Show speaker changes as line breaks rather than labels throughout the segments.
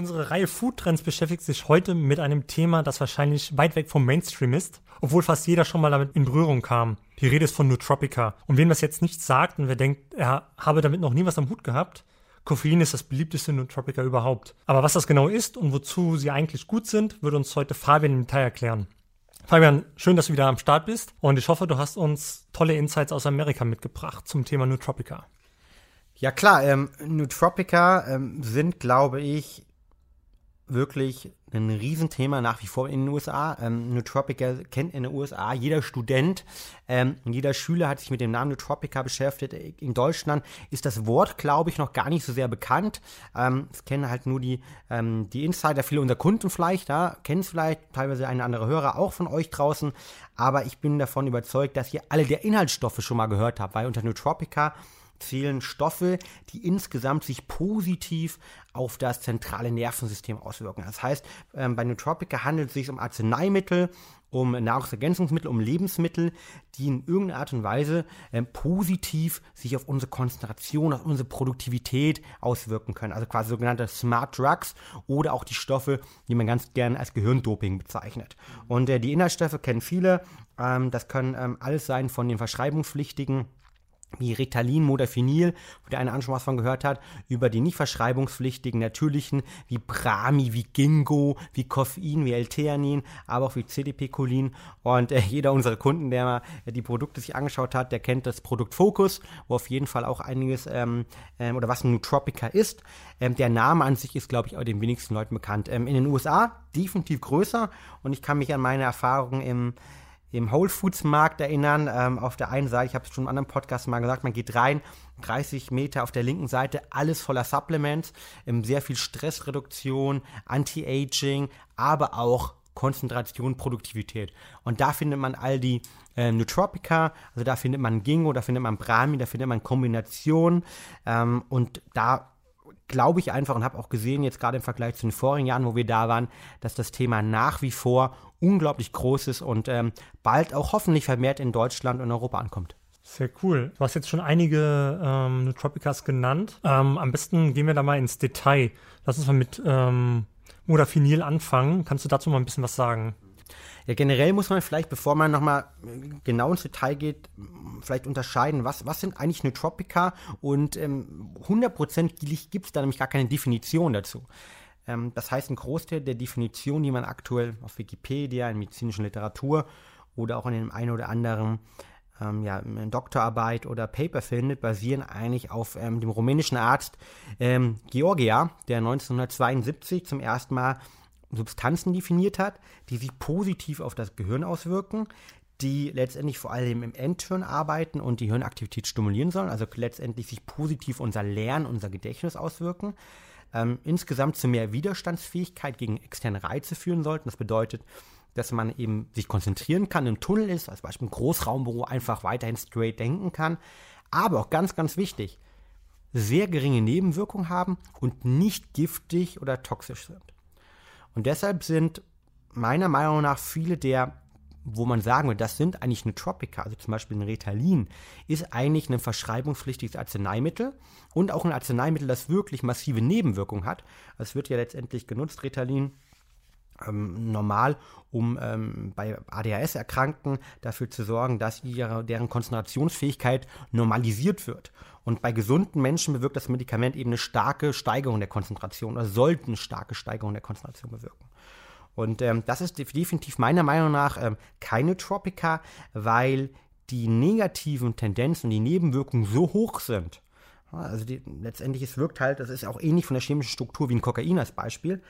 Unsere Reihe Food Trends beschäftigt sich heute mit einem Thema, das wahrscheinlich weit weg vom Mainstream ist, obwohl fast jeder schon mal damit in Berührung kam. Die Rede ist von Nootropica. Und wem das jetzt nicht sagt und wer denkt, er habe damit noch nie was am Hut gehabt, Koffein ist das beliebteste Nootropica überhaupt. Aber was das genau ist und wozu sie eigentlich gut sind, würde uns heute Fabian im Detail erklären. Fabian, schön, dass du wieder am Start bist und ich hoffe, du hast uns tolle Insights aus Amerika mitgebracht zum Thema Nootropica.
Ja klar, ähm, Nootropica ähm, sind, glaube ich, wirklich ein Riesenthema nach wie vor in den USA. Ähm, Nootropica kennt in den USA jeder Student ähm, jeder Schüler hat sich mit dem Namen Nootropica beschäftigt. In Deutschland ist das Wort, glaube ich, noch gar nicht so sehr bekannt. Ähm, es kennen halt nur die, ähm, die Insider, viele unserer Kunden vielleicht, ja, kennen es vielleicht, teilweise eine andere Hörer auch von euch draußen. Aber ich bin davon überzeugt, dass ihr alle der Inhaltsstoffe schon mal gehört habt, weil unter Nootropica zählen Stoffe, die insgesamt sich positiv auf das zentrale Nervensystem auswirken. Das heißt, ähm, bei Nootropica handelt es sich um Arzneimittel, um Nahrungsergänzungsmittel, um Lebensmittel, die in irgendeiner Art und Weise ähm, positiv sich auf unsere Konzentration, auf unsere Produktivität auswirken können. Also quasi sogenannte Smart Drugs oder auch die Stoffe, die man ganz gern als Gehirndoping bezeichnet. Und äh, die Inhaltsstoffe kennen viele. Ähm, das können ähm, alles sein von den verschreibungspflichtigen wie Ritalin, Modafinil, wo der eine auch schon was von gehört hat, über die nicht verschreibungspflichtigen natürlichen, wie Brami, wie Gingo, wie Koffein, wie L-Theanin, aber auch wie CDP-Cholin. Und äh, jeder unserer Kunden, der mal äh, die Produkte sich angeschaut hat, der kennt das Produkt Focus, wo auf jeden Fall auch einiges, ähm, ähm, oder was ein Nootropica ist. Ähm, der Name an sich ist, glaube ich, auch den wenigsten Leuten bekannt. Ähm, in den USA definitiv größer und ich kann mich an meine Erfahrungen im im Whole Foods Markt erinnern. Ähm, auf der einen Seite, ich habe es schon im anderen Podcast mal gesagt, man geht rein, 30 Meter auf der linken Seite, alles voller Supplements, ähm, sehr viel Stressreduktion, Anti-Aging, aber auch Konzentration, Produktivität. Und da findet man all die äh, Nootropica, also da findet man Gingo, da findet man Brahmi, da findet man Kombinationen ähm, und da glaube ich einfach und habe auch gesehen, jetzt gerade im Vergleich zu den vorigen Jahren, wo wir da waren, dass das Thema nach wie vor unglaublich groß ist und ähm, bald auch hoffentlich vermehrt in Deutschland und Europa ankommt.
Sehr cool. Du hast jetzt schon einige ähm, Nootropicas genannt. Ähm, am besten gehen wir da mal ins Detail. Lass uns mal mit ähm, Modafinil anfangen. Kannst du dazu mal ein bisschen was sagen?
Ja, generell muss man vielleicht, bevor man nochmal genau ins Detail geht, vielleicht unterscheiden, was, was sind eigentlich Nootropica und ähm, 100% gibt es da nämlich gar keine Definition dazu. Ähm, das heißt, ein Großteil der Definitionen, die man aktuell auf Wikipedia, in medizinischen Literatur oder auch in dem einen oder anderen ähm, ja, Doktorarbeit oder Paper findet, basieren eigentlich auf ähm, dem rumänischen Arzt ähm, Georgia, der 1972 zum ersten Mal Substanzen definiert hat, die sich positiv auf das Gehirn auswirken, die letztendlich vor allem im Endhirn arbeiten und die Hirnaktivität stimulieren sollen, also letztendlich sich positiv unser Lernen, unser Gedächtnis auswirken, ähm, insgesamt zu mehr Widerstandsfähigkeit gegen externe Reize führen sollten. Das bedeutet, dass man eben sich konzentrieren kann, im Tunnel ist, als Beispiel im Großraumbüro einfach weiterhin straight denken kann, aber auch ganz, ganz wichtig, sehr geringe Nebenwirkungen haben und nicht giftig oder toxisch sind. Und deshalb sind meiner Meinung nach viele der, wo man sagen würde, das sind eigentlich Nootropica, also zum Beispiel ein Ritalin, ist eigentlich ein verschreibungspflichtiges Arzneimittel und auch ein Arzneimittel, das wirklich massive Nebenwirkungen hat. Es wird ja letztendlich genutzt, Ritalin, ähm, normal, um ähm, bei ADHS-Erkrankten dafür zu sorgen, dass ihre, deren Konzentrationsfähigkeit normalisiert wird. Und bei gesunden Menschen bewirkt das Medikament eben eine starke Steigerung der Konzentration oder sollte eine starke Steigerung der Konzentration bewirken. Und ähm, das ist definitiv meiner Meinung nach ähm, keine Tropika, weil die negativen Tendenzen und die Nebenwirkungen so hoch sind. Also die, letztendlich es wirkt halt, das ist auch ähnlich von der chemischen Struktur wie ein Kokain als Beispiel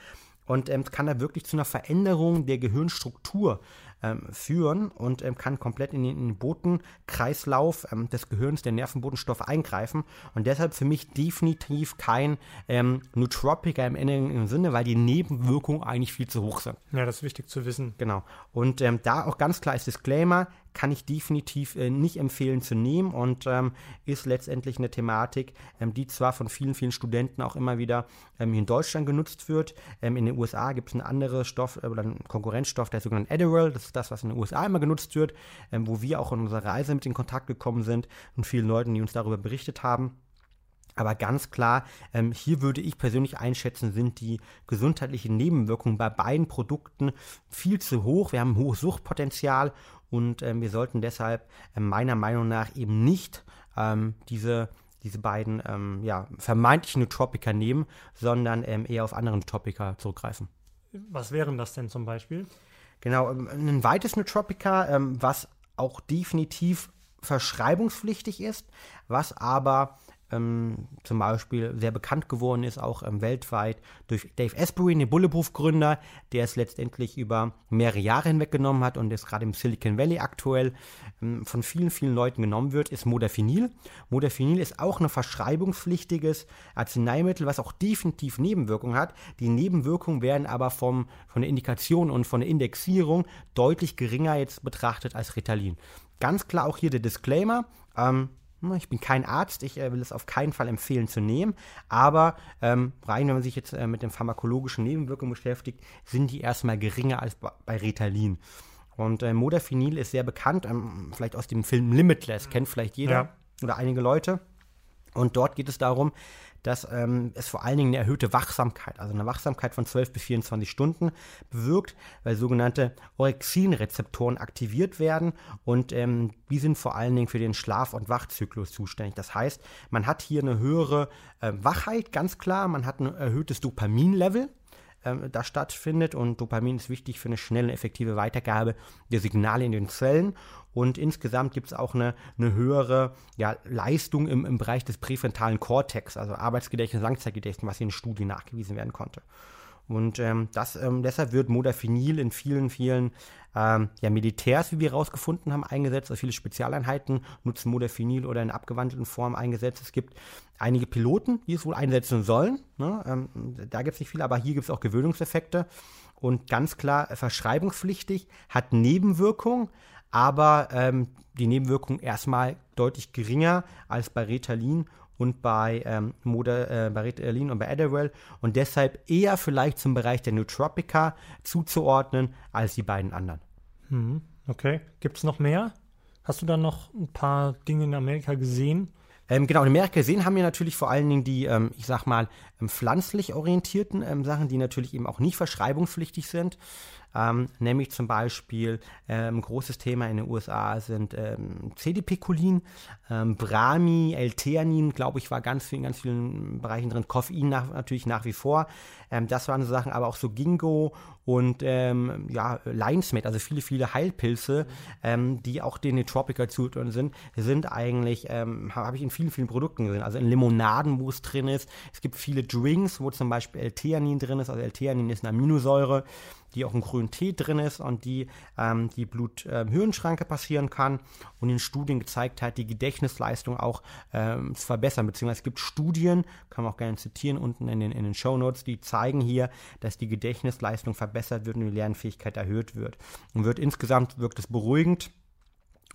und ähm, kann da wirklich zu einer Veränderung der Gehirnstruktur ähm, führen und ähm, kann komplett in den, in den Botenkreislauf ähm, des Gehirns, der Nervenbotenstoffe eingreifen und deshalb für mich definitiv kein ähm, Nootropica im inneren Sinne, weil die Nebenwirkungen eigentlich viel zu hoch sind.
Ja, das ist wichtig zu wissen.
Genau. Und ähm, da auch ganz klar ist Disclaimer, kann ich definitiv äh, nicht empfehlen zu nehmen und ähm, ist letztendlich eine Thematik, ähm, die zwar von vielen, vielen Studenten auch immer wieder ähm, in Deutschland genutzt wird. Ähm, in den USA gibt es einen anderen Stoff äh, oder einen Konkurrenzstoff, der sogenannte Adderall. Das ist das, was in den USA immer genutzt wird, ähm, wo wir auch in unserer Reise mit in Kontakt gekommen sind und vielen Leuten, die uns darüber berichtet haben. Aber ganz klar, ähm, hier würde ich persönlich einschätzen, sind die gesundheitlichen Nebenwirkungen bei beiden Produkten viel zu hoch. Wir haben ein hohes Suchtpotenzial und ähm, wir sollten deshalb äh, meiner Meinung nach eben nicht ähm, diese, diese beiden ähm, ja, vermeintlichen Nootropica nehmen, sondern ähm, eher auf andere Nootropica zurückgreifen.
Was wären das denn zum Beispiel?
Genau, ähm, ein weites Nootropica, was auch definitiv verschreibungspflichtig ist, was aber ähm, zum Beispiel sehr bekannt geworden ist, auch ähm, weltweit durch Dave Asprey, den Bulletproof-Gründer, der es letztendlich über mehrere Jahre hinweg genommen hat und es gerade im Silicon Valley aktuell ähm, von vielen, vielen Leuten genommen wird, ist Modafinil. Modafinil ist auch ein verschreibungspflichtiges Arzneimittel, was auch definitiv Nebenwirkungen hat. Die Nebenwirkungen werden aber vom, von der Indikation und von der Indexierung deutlich geringer jetzt betrachtet als Ritalin. Ganz klar auch hier der Disclaimer. Ähm, hm, ich bin kein Arzt, ich äh, will es auf keinen Fall empfehlen zu nehmen, aber ähm, rein, wenn man sich jetzt äh, mit den pharmakologischen Nebenwirkungen beschäftigt, sind die erstmal geringer als bei Ritalin. Und äh, Modafinil ist sehr bekannt, ähm, vielleicht aus dem Film Limitless, kennt vielleicht jeder ja. oder einige Leute. Und dort geht es darum, dass ähm, es vor allen Dingen eine erhöhte Wachsamkeit, also eine Wachsamkeit von 12 bis 24 Stunden bewirkt, weil sogenannte Orexin-Rezeptoren aktiviert werden. Und ähm, die sind vor allen Dingen für den Schlaf- und Wachzyklus zuständig. Das heißt, man hat hier eine höhere äh, Wachheit, ganz klar, man hat ein erhöhtes Dopaminlevel, ähm, da stattfindet. Und Dopamin ist wichtig für eine schnelle, effektive Weitergabe der Signale in den Zellen. Und insgesamt gibt es auch eine, eine höhere ja, Leistung im, im Bereich des präfrontalen Kortex, also Arbeitsgedächtnis, Langzeitgedächtnis, was in Studien nachgewiesen werden konnte. Und ähm, das, ähm, deshalb wird Modafinil in vielen, vielen ähm, ja, Militärs, wie wir herausgefunden haben, eingesetzt. Also viele Spezialeinheiten nutzen Modafinil oder in abgewandelten Form eingesetzt. Es gibt einige Piloten, die es wohl einsetzen sollen. Ne? Ähm, da gibt es nicht viele, aber hier gibt es auch Gewöhnungseffekte. Und ganz klar verschreibungspflichtig, hat Nebenwirkungen, aber ähm, die Nebenwirkungen erstmal deutlich geringer als bei Ritalin und bei, ähm, Moda, äh, bei Ritalin und bei Adderall und deshalb eher vielleicht zum Bereich der Nootropica zuzuordnen als die beiden anderen.
Mhm, okay. Gibt es noch mehr? Hast du da noch ein paar Dinge in Amerika gesehen?
Ähm, genau, in Amerika gesehen haben wir natürlich vor allen Dingen die, ähm, ich sag mal, ähm, pflanzlich orientierten ähm, Sachen, die natürlich eben auch nicht verschreibungspflichtig sind ähm, nämlich zum Beispiel ähm, großes Thema in den USA sind ähm, CDP-Cholin, ähm, Brahmi, L-Theanin, glaube ich, war ganz in ganz vielen Bereichen drin, Koffein nach, natürlich nach wie vor. Ähm, das waren so Sachen, aber auch so Ginkgo und ähm, ja, Linesmate, also viele, viele Heilpilze, ähm, die auch den Nootropica zugeordnet sind, sind eigentlich, ähm, habe ich in vielen, vielen Produkten gesehen. Also in Limonaden, wo es drin ist. Es gibt viele Drinks, wo zum Beispiel L-Theanin drin ist. Also L-Theanin ist eine Aminosäure die auch im grünen Tee drin ist und die ähm, die Bluthirnschranke äh, passieren kann und in Studien gezeigt hat, die Gedächtnisleistung auch ähm, zu verbessern. Beziehungsweise es gibt Studien, kann man auch gerne zitieren unten in den, in den Show Notes, die zeigen hier, dass die Gedächtnisleistung verbessert wird und die Lernfähigkeit erhöht wird. Und wird insgesamt wirkt es beruhigend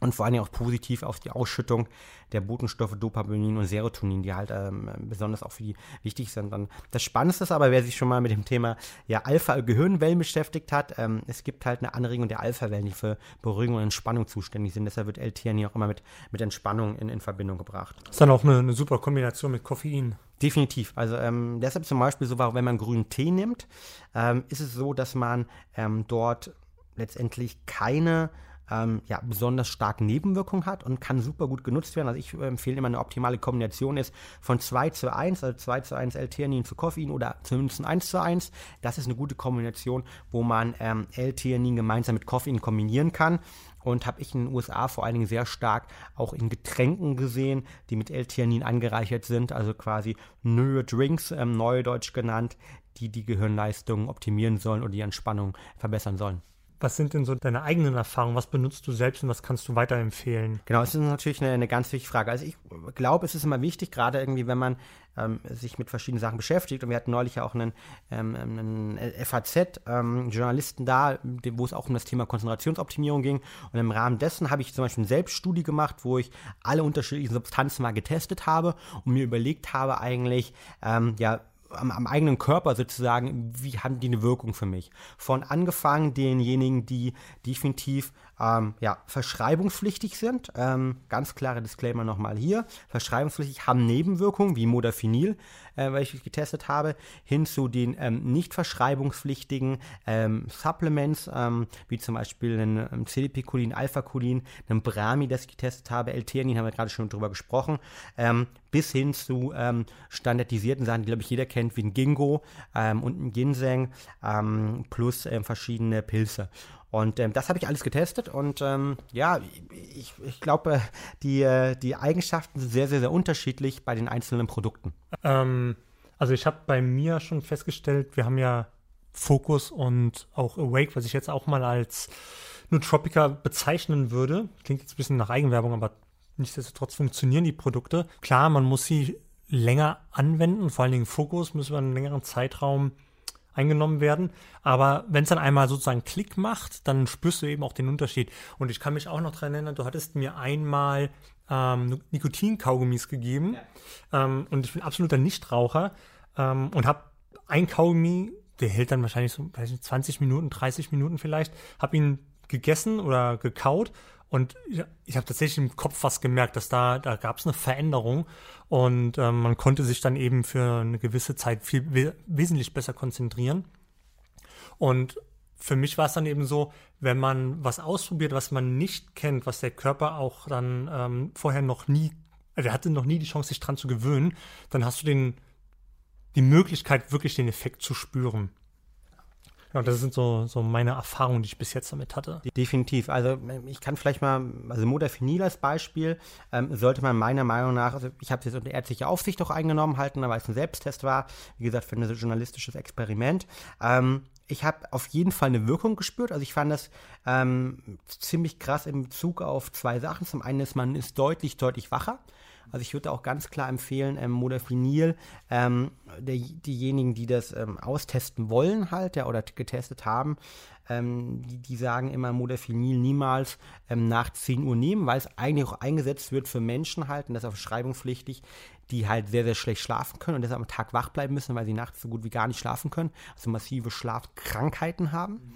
und vor allem auch positiv auf die Ausschüttung der Botenstoffe Dopamin und Serotonin, die halt ähm, besonders auch für die wichtig sind. Und das Spannendste ist aber, wer sich schon mal mit dem Thema ja, Alpha-Gehirnwellen beschäftigt hat, ähm, es gibt halt eine Anregung der Alpha-Wellen, die für Beruhigung und Entspannung zuständig sind. Deshalb wird L-Theanin auch immer mit, mit Entspannung in, in Verbindung gebracht.
Das ist dann auch eine, eine super Kombination mit Koffein.
Definitiv. Also ähm, deshalb zum Beispiel so, wenn man grünen Tee nimmt, ähm, ist es so, dass man ähm, dort letztendlich keine ähm, ja, besonders starke Nebenwirkungen hat und kann super gut genutzt werden. Also ich äh, empfehle immer eine optimale Kombination ist von 2 zu 1, also 2 zu 1 L-Theanin zu Koffein oder zumindest 1 zu 1. Das ist eine gute Kombination, wo man ähm, L-Theanin gemeinsam mit Koffein kombinieren kann und habe ich in den USA vor allen Dingen sehr stark auch in Getränken gesehen, die mit L-Theanin angereichert sind, also quasi neue Drinks, ähm, neudeutsch genannt, die die Gehirnleistung optimieren sollen oder die Entspannung verbessern sollen.
Was sind denn so deine eigenen Erfahrungen? Was benutzt du selbst und was kannst du weiterempfehlen?
Genau, das ist natürlich eine, eine ganz wichtige Frage. Also ich glaube, es ist immer wichtig, gerade irgendwie, wenn man ähm, sich mit verschiedenen Sachen beschäftigt. Und wir hatten neulich ja auch einen, ähm, einen FAZ-Journalisten ähm, da, wo es auch um das Thema Konzentrationsoptimierung ging. Und im Rahmen dessen habe ich zum Beispiel eine Selbststudie gemacht, wo ich alle unterschiedlichen Substanzen mal getestet habe und mir überlegt habe eigentlich, ähm, ja, am, am, eigenen Körper sozusagen, wie haben die eine Wirkung für mich? Von angefangen denjenigen, die definitiv ähm, ja, verschreibungspflichtig sind. Ähm, ganz klare Disclaimer nochmal hier. Verschreibungspflichtig haben Nebenwirkungen wie Modafinil, äh, welche ich getestet habe, hin zu den ähm, nicht verschreibungspflichtigen ähm, Supplements, ähm, wie zum Beispiel ein ähm, CDP-Cholin, Alpha-Cholin, ein Brami, das ich getestet habe, L-Theanin, haben wir gerade schon drüber gesprochen, ähm, bis hin zu ähm, standardisierten Sachen, die, glaube ich, jeder kennt, wie ein Ginkgo und ein Ginseng, plus verschiedene Pilze. Und ähm, das habe ich alles getestet und ähm, ja, ich, ich glaube, die, äh, die Eigenschaften sind sehr, sehr, sehr unterschiedlich bei den einzelnen Produkten.
Ähm, also ich habe bei mir schon festgestellt, wir haben ja Focus und auch Awake, was ich jetzt auch mal als Nootropica bezeichnen würde. Klingt jetzt ein bisschen nach Eigenwerbung, aber nichtsdestotrotz funktionieren die Produkte. Klar, man muss sie länger anwenden, vor allen Dingen Fokus müssen wir einen längeren Zeitraum eingenommen werden. Aber wenn es dann einmal sozusagen Klick macht, dann spürst du eben auch den Unterschied. Und ich kann mich auch noch daran erinnern, du hattest mir einmal ähm, Nikotin-Kaugummis gegeben. Ja. Ähm, und ich bin absoluter Nichtraucher ähm, und habe ein Kaugummi, der hält dann wahrscheinlich so weiß nicht, 20 Minuten, 30 Minuten vielleicht, habe ihn gegessen oder gekaut und ich habe tatsächlich im Kopf was gemerkt, dass da, da gab es eine Veränderung und ähm, man konnte sich dann eben für eine gewisse Zeit viel we wesentlich besser konzentrieren. Und für mich war es dann eben so, wenn man was ausprobiert, was man nicht kennt, was der Körper auch dann ähm, vorher noch nie, also er hatte noch nie die Chance, sich dran zu gewöhnen, dann hast du den, die Möglichkeit, wirklich den Effekt zu spüren. Ja, das sind so, so meine Erfahrungen, die ich bis jetzt damit hatte.
Definitiv. Also ich kann vielleicht mal, also Modafinil als Beispiel, ähm, sollte man meiner Meinung nach, also ich habe es jetzt unter ärztlicher Aufsicht auch eingenommen halten, weil es ein Selbsttest war, wie gesagt, für ein journalistisches Experiment. Ähm, ich habe auf jeden Fall eine Wirkung gespürt. Also ich fand das ähm, ziemlich krass in Bezug auf zwei Sachen. Zum einen ist man ist deutlich, deutlich wacher. Also ich würde auch ganz klar empfehlen, ähm, Modafinil, ähm, der, diejenigen, die das ähm, austesten wollen halt, ja, oder getestet haben, ähm, die, die, sagen immer Modafinil niemals ähm, nach 10 Uhr nehmen, weil es eigentlich auch eingesetzt wird für Menschen halt, und das ist auch schreibungspflichtig, die halt sehr, sehr schlecht schlafen können und deshalb am Tag wach bleiben müssen, weil sie nachts so gut wie gar nicht schlafen können, also massive Schlafkrankheiten haben. Mhm.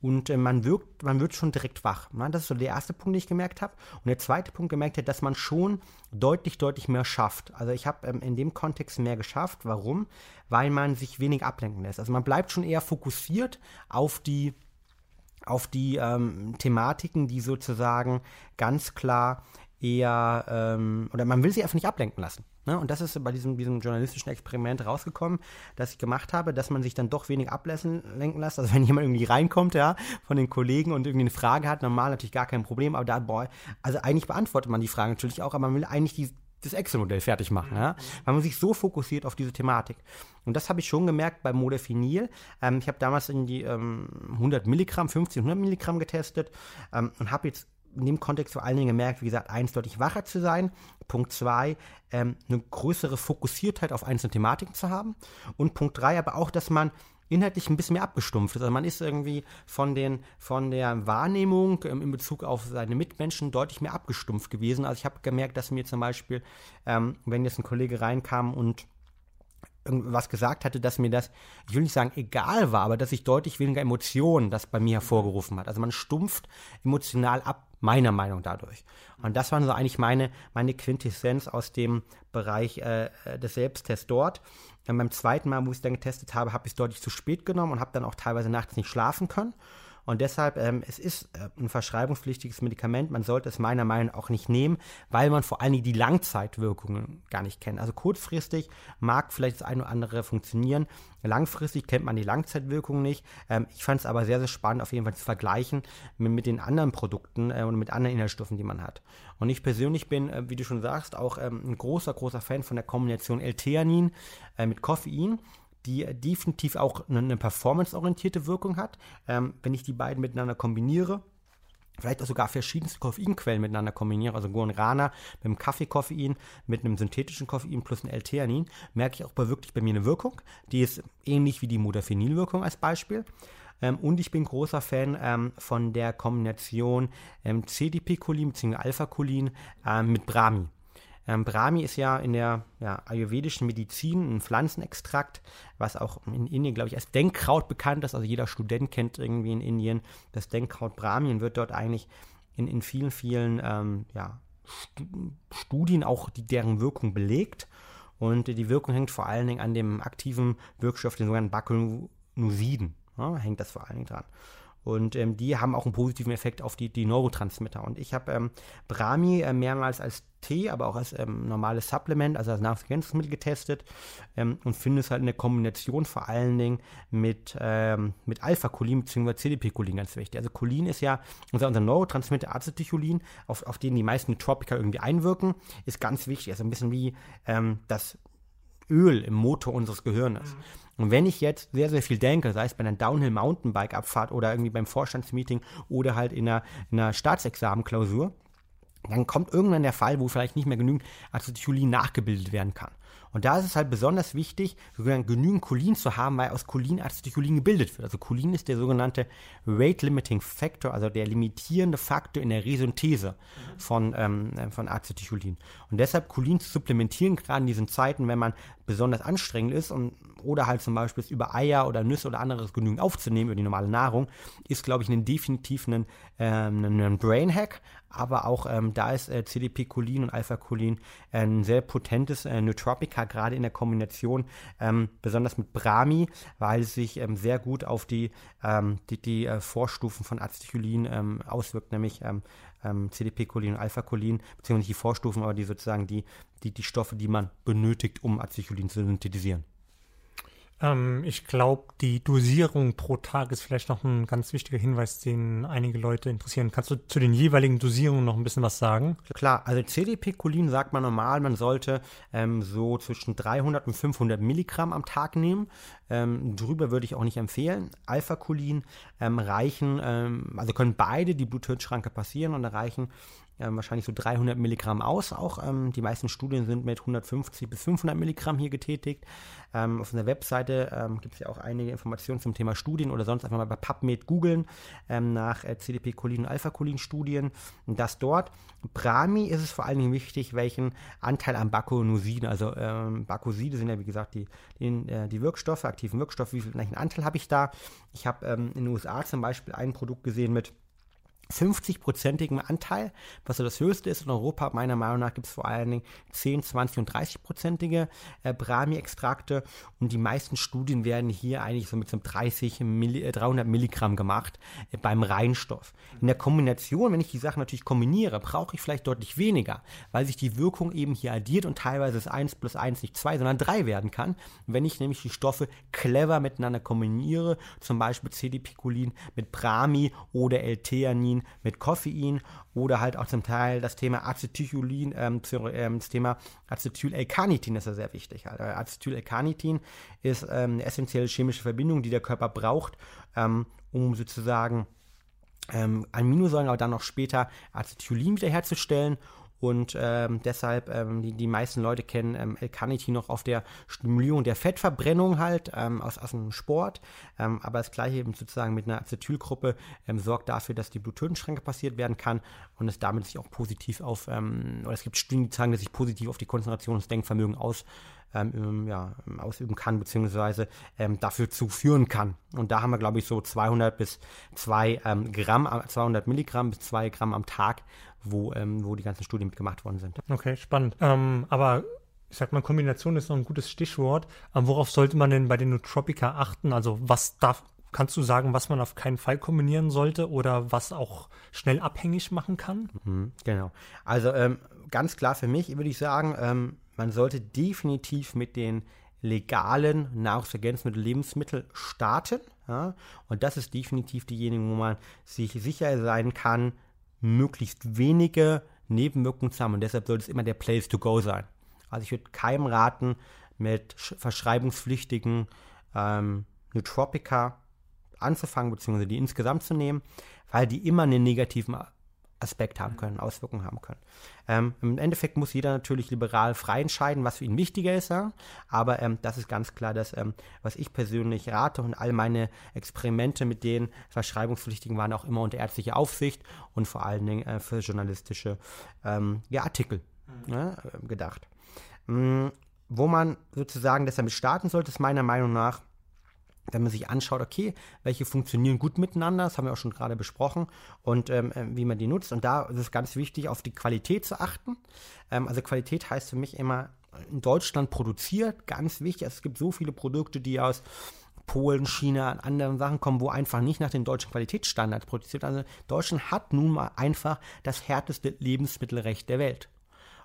Und äh, man wirkt, man wird schon direkt wach. Das ist so der erste Punkt, den ich gemerkt habe. Und der zweite Punkt gemerkt hat, dass man schon deutlich, deutlich mehr schafft. Also ich habe ähm, in dem Kontext mehr geschafft. Warum? Weil man sich wenig ablenken lässt. Also man bleibt schon eher fokussiert auf die auf die ähm, Thematiken, die sozusagen ganz klar eher, ähm, oder man will sie einfach nicht ablenken lassen. Ne? Und das ist bei diesem, diesem journalistischen Experiment rausgekommen, das ich gemacht habe, dass man sich dann doch wenig ablenken lässt. Also wenn jemand irgendwie reinkommt, ja, von den Kollegen und irgendwie eine Frage hat, normal natürlich gar kein Problem, aber da, boah, also eigentlich beantwortet man die Frage natürlich auch, aber man will eigentlich die, das Excel-Modell fertig machen, ja? weil man sich so fokussiert auf diese Thematik. Und das habe ich schon gemerkt bei Modafinil. Ähm, ich habe damals in die ähm, 100 Milligramm, 15, 100 Milligramm getestet ähm, und habe jetzt in dem Kontext vor allen Dingen gemerkt, wie gesagt, eins, deutlich wacher zu sein. Punkt zwei, ähm, eine größere Fokussiertheit auf einzelne Thematiken zu haben. Und Punkt drei, aber auch, dass man inhaltlich ein bisschen mehr abgestumpft ist. Also man ist irgendwie von, den, von der Wahrnehmung ähm, in Bezug auf seine Mitmenschen deutlich mehr abgestumpft gewesen. Also ich habe gemerkt, dass mir zum Beispiel, ähm, wenn jetzt ein Kollege reinkam und irgendwas gesagt hatte, dass mir das, ich will nicht sagen egal war, aber dass ich deutlich weniger Emotionen das bei mir hervorgerufen hat. Also man stumpft emotional ab, meiner Meinung dadurch. Und das war so eigentlich meine, meine Quintessenz aus dem Bereich äh, des Selbsttests dort. Und beim zweiten Mal, wo ich es dann getestet habe, habe ich es deutlich zu spät genommen und habe dann auch teilweise nachts nicht schlafen können. Und deshalb, ähm, es ist äh, ein verschreibungspflichtiges Medikament. Man sollte es meiner Meinung nach auch nicht nehmen, weil man vor allen Dingen die Langzeitwirkungen gar nicht kennt. Also kurzfristig mag vielleicht das eine oder andere funktionieren. Langfristig kennt man die Langzeitwirkungen nicht. Ähm, ich fand es aber sehr, sehr spannend, auf jeden Fall zu vergleichen mit, mit den anderen Produkten äh, und mit anderen Inhaltsstoffen, die man hat. Und ich persönlich bin, äh, wie du schon sagst, auch ähm, ein großer, großer Fan von der Kombination L-Theanin äh, mit Koffein die definitiv auch eine, performanceorientierte Wirkung hat. Ähm, wenn ich die beiden miteinander kombiniere, vielleicht auch sogar verschiedenste Koffeinquellen miteinander kombiniere, also Guarana mit einem Kaffeekoffein, mit einem synthetischen Koffein plus ein L-Theanin, merke ich auch bei wirklich bei mir eine Wirkung. Die ist ähnlich wie die Modafinil-Wirkung als Beispiel. Ähm, und ich bin großer Fan ähm, von der Kombination ähm, CDP-Cholin bzw. Alpha-Cholin ähm, mit Brahmi. Ähm, Brahmi ist ja in der ja, ayurvedischen Medizin ein Pflanzenextrakt, was auch in Indien, glaube ich, als Denkkraut bekannt ist. Also jeder Student kennt irgendwie in Indien das Denkkraut Brahmi und wird dort eigentlich in, in vielen, vielen ähm, ja, Studien auch die, deren Wirkung belegt. Und die Wirkung hängt vor allen Dingen an dem aktiven Wirkstoff, den sogenannten Bakunosiden. Ja, hängt das vor allen Dingen dran. Und ähm, die haben auch einen positiven Effekt auf die, die Neurotransmitter. Und ich habe ähm, Brahmi äh, mehrmals als Tee, aber auch als ähm, normales Supplement, also als Nahrungsergänzungsmittel getestet ähm, und finde es halt in der Kombination vor allen Dingen mit, ähm, mit Alpha-Cholin bzw. CDP-Cholin ganz wichtig. Also Cholin ist ja unser, unser Neurotransmitter Acetylcholin, auf, auf den die meisten Nootropica irgendwie einwirken, ist ganz wichtig. Also ein bisschen wie ähm, das Öl im Motor unseres Gehirns. Mhm. Und wenn ich jetzt sehr, sehr viel denke, sei es bei einer Downhill-Mountainbike-Abfahrt oder irgendwie beim Vorstandsmeeting oder halt in einer, in einer Staatsexamenklausur, dann kommt irgendwann der Fall, wo vielleicht nicht mehr genügend Acetylcholin nachgebildet werden kann. Und da ist es halt besonders wichtig, genügend Cholin zu haben, weil aus Cholin Acetylcholin gebildet wird. Also Cholin ist der sogenannte Rate Limiting Factor, also der limitierende Faktor in der Resynthese von, ähm, von Acetylcholin. Und deshalb Cholin zu supplementieren, gerade in diesen Zeiten, wenn man besonders anstrengend ist und oder halt zum Beispiel über Eier oder Nüsse oder anderes genügend aufzunehmen über die normale Nahrung, ist, glaube ich, ein definitiv ein, ähm, ein Brain-Hack, aber auch ähm, da ist äh, CDP-Cholin und Alpha-Cholin ein sehr potentes äh, Nootropica, gerade in der Kombination, ähm, besonders mit Brahmi, weil es sich ähm, sehr gut auf die, ähm, die, die äh, Vorstufen von Acetylcholin ähm, auswirkt, nämlich ähm, CDP-Cholin und Alpha-Cholin, beziehungsweise nicht die Vorstufen, aber die sozusagen die, die, die Stoffe, die man benötigt, um Acetylcholin zu synthetisieren.
Ähm, ich glaube, die Dosierung pro Tag ist vielleicht noch ein ganz wichtiger Hinweis, den einige Leute interessieren. Kannst du zu den jeweiligen Dosierungen noch ein bisschen was sagen?
Klar, also CDP-Cholin sagt man normal, man sollte ähm, so zwischen 300 und 500 Milligramm am Tag nehmen. Ähm, drüber würde ich auch nicht empfehlen. Alpha-Cholin ähm, reichen, ähm, also können beide die Bluthirnschranke passieren und erreichen ähm, wahrscheinlich so 300 Milligramm aus. Auch ähm, die meisten Studien sind mit 150 bis 500 Milligramm hier getätigt. Ähm, auf unserer Webseite ähm, gibt es ja auch einige Informationen zum Thema Studien oder sonst einfach mal bei PubMed googeln ähm, nach äh, CDP-Cholin und Alpha-Cholin-Studien. Das dort. Brahmi ist es vor allen Dingen wichtig, welchen Anteil an Bakunosiden, also ähm, Bakoside sind ja wie gesagt die, die, äh, die Wirkstoffe, aktiven Wirkstoffe, wie viel welchen Anteil habe ich da? Ich habe ähm, in den USA zum Beispiel ein Produkt gesehen mit 50-prozentigem Anteil, was so das höchste ist. In Europa, meiner Meinung nach, gibt es vor allen Dingen 10, 20 und 30-prozentige äh, Brahmi-Extrakte. Und die meisten Studien werden hier eigentlich so mit so 30, Milli, äh, 300 Milligramm gemacht äh, beim Reinstoff. In der Kombination, wenn ich die Sachen natürlich kombiniere, brauche ich vielleicht deutlich weniger, weil sich die Wirkung eben hier addiert und teilweise ist 1 plus 1 nicht 2, sondern 3 werden kann. Wenn ich nämlich die Stoffe clever miteinander kombiniere, zum Beispiel CDP-Cholin mit Brahmi oder L-Theanin, mit Koffein oder halt auch zum Teil das Thema Acetylcholin, ähm, ähm, das Thema Acetyl-L-Carnitin ist ja sehr wichtig. Halt. Acetyl-L-Carnitin ist ähm, eine essentielle chemische Verbindung, die der Körper braucht, ähm, um sozusagen ähm, Aminosäuren, aber dann auch später Acetylin wiederherzustellen und ähm, deshalb, ähm, die, die meisten Leute kennen ähm, L-Carnitin noch auf der Stimulierung der Fettverbrennung halt ähm, aus, aus dem Sport. Ähm, aber das gleiche eben sozusagen mit einer Acetylgruppe ähm, sorgt dafür, dass die Bluthirnschranke passiert werden kann und es damit sich auch positiv auf, ähm, oder es gibt Studien, die zeigen, dass sich positiv auf die Konzentration und das Denkvermögen aus, ähm, ja, ausüben kann, beziehungsweise ähm, dafür zuführen kann. Und da haben wir, glaube ich, so 200 bis 2 ähm, Gramm, 200 Milligramm bis 2 Gramm am Tag, wo, ähm, wo die ganzen Studien mitgemacht worden sind.
Okay, spannend. Ähm, aber ich sag mal, Kombination ist noch ein gutes Stichwort. Ähm, worauf sollte man denn bei den Nootropica achten? Also was darf, kannst du sagen, was man auf keinen Fall kombinieren sollte oder was auch schnell abhängig machen kann?
Mhm, genau. Also ähm, ganz klar für mich würde ich sagen, ähm, man sollte definitiv mit den legalen Nahrungsergänzungsmittel, Lebensmittel starten. Ja? Und das ist definitiv diejenige, wo man sich sicher sein kann, möglichst wenige Nebenwirkungen zu haben und deshalb sollte es immer der Place to go sein. Also ich würde keinem raten, mit verschreibungspflichtigen ähm, Nootropica anzufangen, beziehungsweise die insgesamt zu nehmen, weil die immer einen negativen Aspekt haben können, Auswirkungen haben können. Ähm, Im Endeffekt muss jeder natürlich liberal frei entscheiden, was für ihn wichtiger ist. Ja? Aber ähm, das ist ganz klar, dass ähm, was ich persönlich rate und all meine Experimente mit den Verschreibungspflichtigen waren auch immer unter ärztlicher Aufsicht und vor allen Dingen äh, für journalistische ähm, ja, Artikel mhm. ne, gedacht. Mhm, wo man sozusagen das damit starten sollte, ist meiner Meinung nach wenn man sich anschaut, okay, welche funktionieren gut miteinander, das haben wir auch schon gerade besprochen, und ähm, äh, wie man die nutzt. Und da ist es ganz wichtig, auf die Qualität zu achten. Ähm, also Qualität heißt für mich immer in Deutschland produziert, ganz wichtig. Also es gibt so viele Produkte, die aus Polen, China, und anderen Sachen kommen, wo einfach nicht nach den deutschen Qualitätsstandards produziert. Also Deutschland hat nun mal einfach das härteste Lebensmittelrecht der Welt.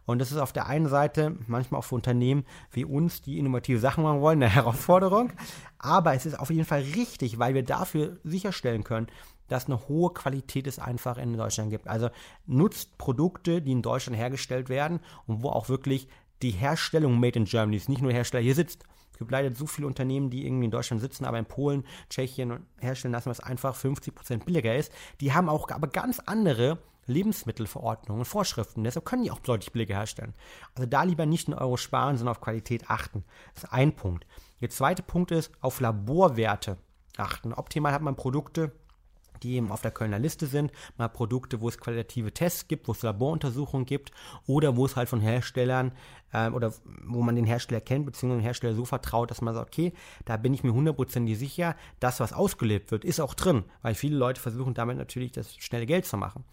Und das ist auf der einen Seite manchmal auch für Unternehmen wie uns, die innovative Sachen machen wollen, eine Herausforderung. Aber es ist auf jeden Fall richtig, weil wir dafür sicherstellen können, dass eine hohe Qualität es einfach in Deutschland gibt. Also nutzt Produkte, die in Deutschland hergestellt werden und wo auch wirklich die Herstellung Made in Germany ist, nicht nur Hersteller hier sitzt. Es gibt leider so viele Unternehmen, die irgendwie in Deutschland sitzen, aber in Polen, Tschechien herstellen lassen, was einfach 50% billiger ist. Die haben auch aber ganz andere Lebensmittelverordnungen und Vorschriften. Deshalb können die auch deutlich billiger herstellen. Also da lieber nicht einen Euro sparen, sondern auf Qualität achten. Das ist ein Punkt. Der zweite Punkt ist, auf Laborwerte achten. Optimal hat man Produkte, die eben auf der Kölner Liste sind, mal Produkte, wo es qualitative Tests gibt, wo es Laboruntersuchungen gibt oder wo es halt von Herstellern äh, oder wo man den Hersteller kennt, beziehungsweise den Hersteller so vertraut, dass man sagt, okay, da bin ich mir hundertprozentig sicher, das, was ausgelebt wird, ist auch drin, weil viele Leute versuchen damit natürlich das schnelle Geld zu machen.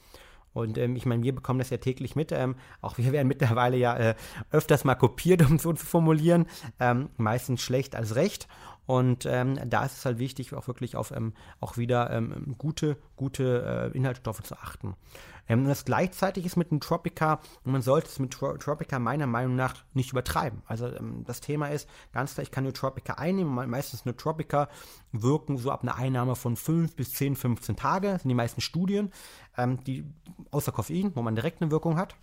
Und ähm, ich meine, wir bekommen das ja täglich mit. Ähm, auch wir werden mittlerweile ja äh, öfters mal kopiert, um so zu formulieren. Ähm, meistens schlecht als recht. Und ähm, da ist es halt wichtig, auch wirklich auf ähm, auch wieder ähm, gute, gute äh, Inhaltsstoffe zu achten. Ähm, das gleichzeitig ist mit dem Tropica, und man sollte es mit Tro Tropica meiner Meinung nach nicht übertreiben. Also ähm, das Thema ist ganz klar, ich kann Tropica einnehmen, meistens Tropica wirken so ab einer Einnahme von 5 bis 10, 15 Tage, sind die meisten Studien, ähm, die außer Koffein, wo man direkt eine Wirkung hat.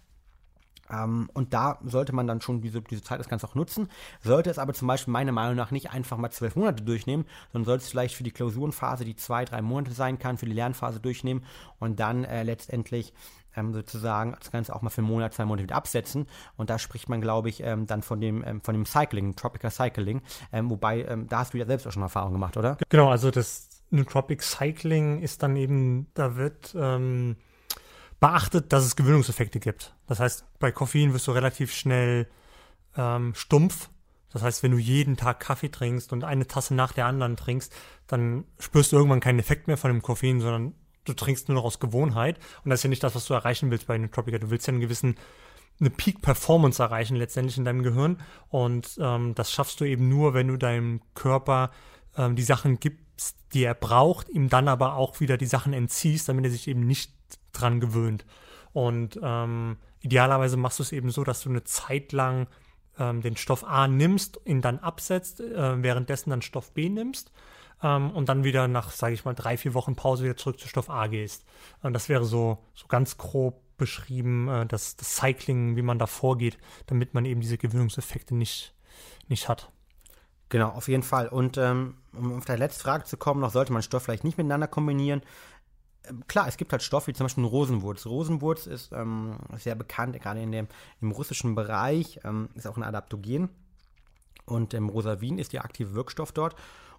Ähm, und da sollte man dann schon diese, diese Zeit das Ganze auch nutzen. Sollte es aber zum Beispiel meiner Meinung nach nicht einfach mal zwölf Monate durchnehmen, sondern sollte es vielleicht für die Klausurenphase, die zwei, drei Monate sein kann, für die Lernphase durchnehmen und dann äh, letztendlich ähm, sozusagen das Ganze auch mal für einen Monat, zwei Monate wieder absetzen. Und da spricht man, glaube ich, ähm, dann von dem, ähm, von dem Cycling, Tropical Cycling. Ähm, wobei, ähm, da hast du ja selbst auch schon Erfahrung gemacht, oder?
Genau, also das Nootropic Cycling ist dann eben, da wird ähm, beachtet, dass es Gewöhnungseffekte gibt. Das heißt, bei Koffein wirst du relativ schnell ähm, stumpf. Das heißt, wenn du jeden Tag Kaffee trinkst und eine Tasse nach der anderen trinkst, dann spürst du irgendwann keinen Effekt mehr von dem Koffein, sondern du trinkst nur noch aus Gewohnheit. Und das ist ja nicht das, was du erreichen willst bei einem Tropica. Du willst ja einen gewissen eine Peak-Performance erreichen letztendlich in deinem Gehirn. Und ähm, das schaffst du eben nur, wenn du deinem Körper ähm, die Sachen gibst, die er braucht, ihm dann aber auch wieder die Sachen entziehst, damit er sich eben nicht dran gewöhnt. Und ähm, idealerweise machst du es eben so, dass du eine Zeit lang ähm, den Stoff A nimmst, ihn dann absetzt, äh, währenddessen dann Stoff B nimmst ähm, und dann wieder nach, sage ich mal, drei, vier Wochen Pause wieder zurück zu Stoff A gehst. Und das wäre so, so ganz grob beschrieben, äh, das, das Cycling, wie man da vorgeht, damit man eben diese Gewöhnungseffekte nicht, nicht hat.
Genau, auf jeden Fall. Und ähm, um auf deine letzte Frage zu kommen, noch sollte man Stoff vielleicht nicht miteinander kombinieren. Klar, es gibt halt Stoffe wie zum Beispiel Rosenwurz. Rosenwurz ist ähm, sehr bekannt, gerade in dem, im russischen Bereich, ähm, ist auch ein Adaptogen. Und ähm, Rosavin ist der aktive Wirkstoff dort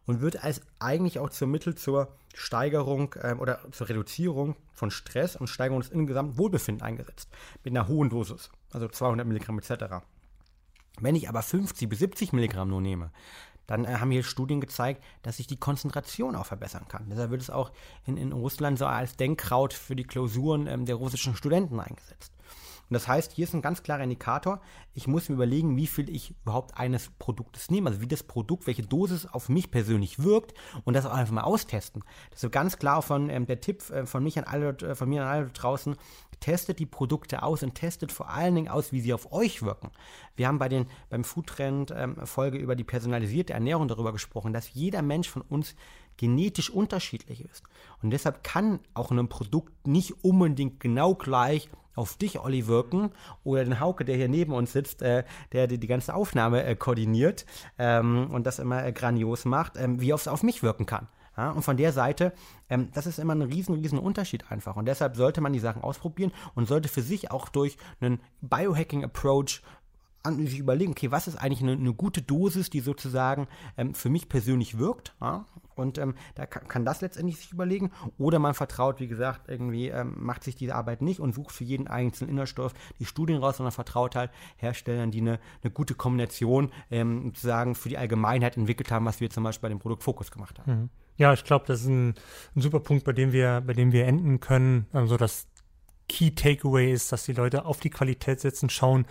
und wird als eigentlich auch zum Mittel zur Steigerung ähm, oder zur Reduzierung von Stress und Steigerung des insgesamten Wohlbefinden eingesetzt. Mit einer hohen Dosis, also 200 Milligramm etc. Wenn ich aber 50 bis 70 Milligramm nur nehme, dann äh, haben hier Studien gezeigt, dass sich die Konzentration auch verbessern kann. Deshalb wird es auch in, in Russland so als Denkkraut für die Klausuren ähm, der russischen Studenten eingesetzt. Und das heißt, hier ist ein ganz klarer Indikator. Ich muss mir überlegen, wie viel ich überhaupt eines Produktes nehme, also wie das Produkt, welche Dosis auf mich persönlich wirkt und das auch einfach mal austesten. Das ist ganz klar von ähm, der Tipp äh, von mich an alle, äh, von mir an alle draußen. Testet die Produkte aus und testet vor allen Dingen aus, wie sie auf euch wirken. Wir haben bei den, beim Foodtrend ähm, Folge über die personalisierte Ernährung darüber gesprochen, dass jeder Mensch von uns genetisch unterschiedlich ist. Und deshalb kann auch ein Produkt nicht unbedingt genau gleich auf dich, Olli, wirken oder den Hauke, der hier neben uns sitzt, äh, der die, die ganze Aufnahme äh, koordiniert ähm, und das immer äh, grandios macht, ähm, wie es auf mich wirken kann. Ja, und von der Seite, ähm, das ist immer ein riesen, riesen Unterschied einfach. Und deshalb sollte man die Sachen ausprobieren und sollte für sich auch durch einen Biohacking-Approach an, sich überlegen, okay, was ist eigentlich eine, eine gute Dosis, die sozusagen ähm, für mich persönlich wirkt. Ja? Und ähm, da kann, kann, das letztendlich sich überlegen. Oder man vertraut, wie gesagt, irgendwie ähm, macht sich diese Arbeit nicht und sucht für jeden einzelnen Inhaltsstoff die Studien raus, sondern vertraut halt Herstellern, die eine, eine gute Kombination ähm, sozusagen für die Allgemeinheit entwickelt haben, was wir zum Beispiel bei dem Produkt Fokus gemacht haben.
Mhm. Ja, ich glaube, das ist ein, ein, super Punkt, bei dem wir, bei dem wir enden können. Also das Key Takeaway ist, dass die Leute auf die Qualität setzen, schauen,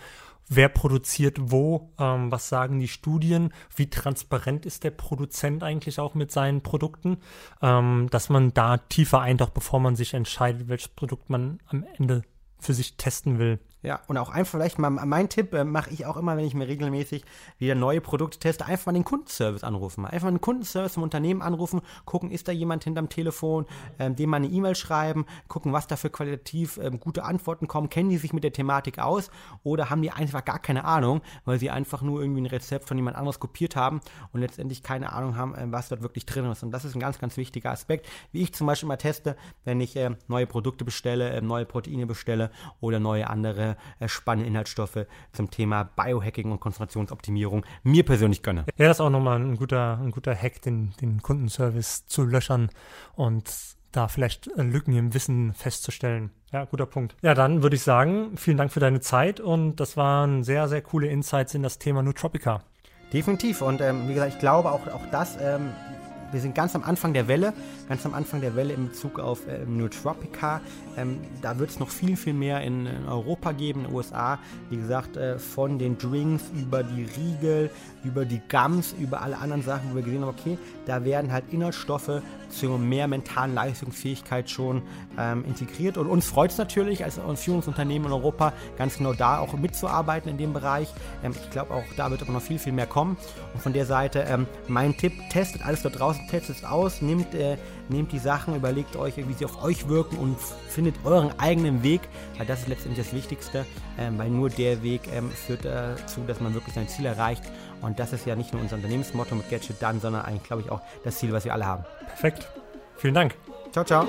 wer produziert wo, ähm, was sagen die Studien, wie transparent ist der Produzent eigentlich auch mit seinen Produkten, ähm, dass man da tiefer eintaucht, bevor man sich entscheidet, welches Produkt man am Ende für sich testen will.
Ja, und auch einfach vielleicht mal mein Tipp äh, mache ich auch immer, wenn ich mir regelmäßig wieder neue Produkte teste, einfach mal den Kundenservice anrufen. Einfach mal den Kundenservice im Unternehmen anrufen, gucken, ist da jemand hinterm Telefon, ähm, dem mal eine E-Mail schreiben, gucken, was da für qualitativ ähm, gute Antworten kommen, kennen die sich mit der Thematik aus oder haben die einfach gar keine Ahnung, weil sie einfach nur irgendwie ein Rezept von jemand anderes kopiert haben und letztendlich keine Ahnung haben, äh, was dort wirklich drin ist. Und das ist ein ganz, ganz wichtiger Aspekt, wie ich zum Beispiel mal teste, wenn ich äh, neue Produkte bestelle, äh, neue Proteine bestelle oder neue andere äh, spannende Inhaltsstoffe zum Thema Biohacking und Konzentrationsoptimierung mir persönlich gönne.
Ja, das ist auch nochmal ein guter, ein guter Hack, den, den Kundenservice zu löchern und da vielleicht äh, Lücken im Wissen festzustellen. Ja, guter Punkt. Ja, dann würde ich sagen, vielen Dank für deine Zeit und das waren sehr, sehr coole Insights in das Thema Nootropica.
Definitiv und ähm, wie gesagt, ich glaube auch, auch das ähm, wir sind ganz am Anfang der Welle, ganz am Anfang der Welle in Bezug auf äh, Nootropica. Ähm, da wird es noch viel, viel mehr in, in, Europa geben, in den USA. Wie gesagt, äh, von den Drinks über die Riegel, über die Gums, über alle anderen Sachen, wo wir gesehen haben, okay, da werden halt Inhaltsstoffe zur mehr mentalen Leistungsfähigkeit schon ähm, integriert. Und uns freut es natürlich als Führungsunternehmen in Europa ganz genau da auch mitzuarbeiten in dem Bereich. Ähm, ich glaube auch da wird aber noch viel, viel mehr kommen. Und von der Seite ähm, mein Tipp, testet alles da draußen, testet es aus, nehmt, äh, nehmt die Sachen, überlegt euch, wie sie auf euch wirken und findet euren eigenen Weg, weil das ist letztendlich das Wichtigste, ähm, weil nur der Weg ähm, führt dazu, dass man wirklich sein Ziel erreicht. Und das ist ja nicht nur unser Unternehmensmotto mit Gadget Done, sondern eigentlich, glaube ich, auch das Ziel, was wir alle haben.
Perfekt. Vielen Dank.
Ciao, ciao.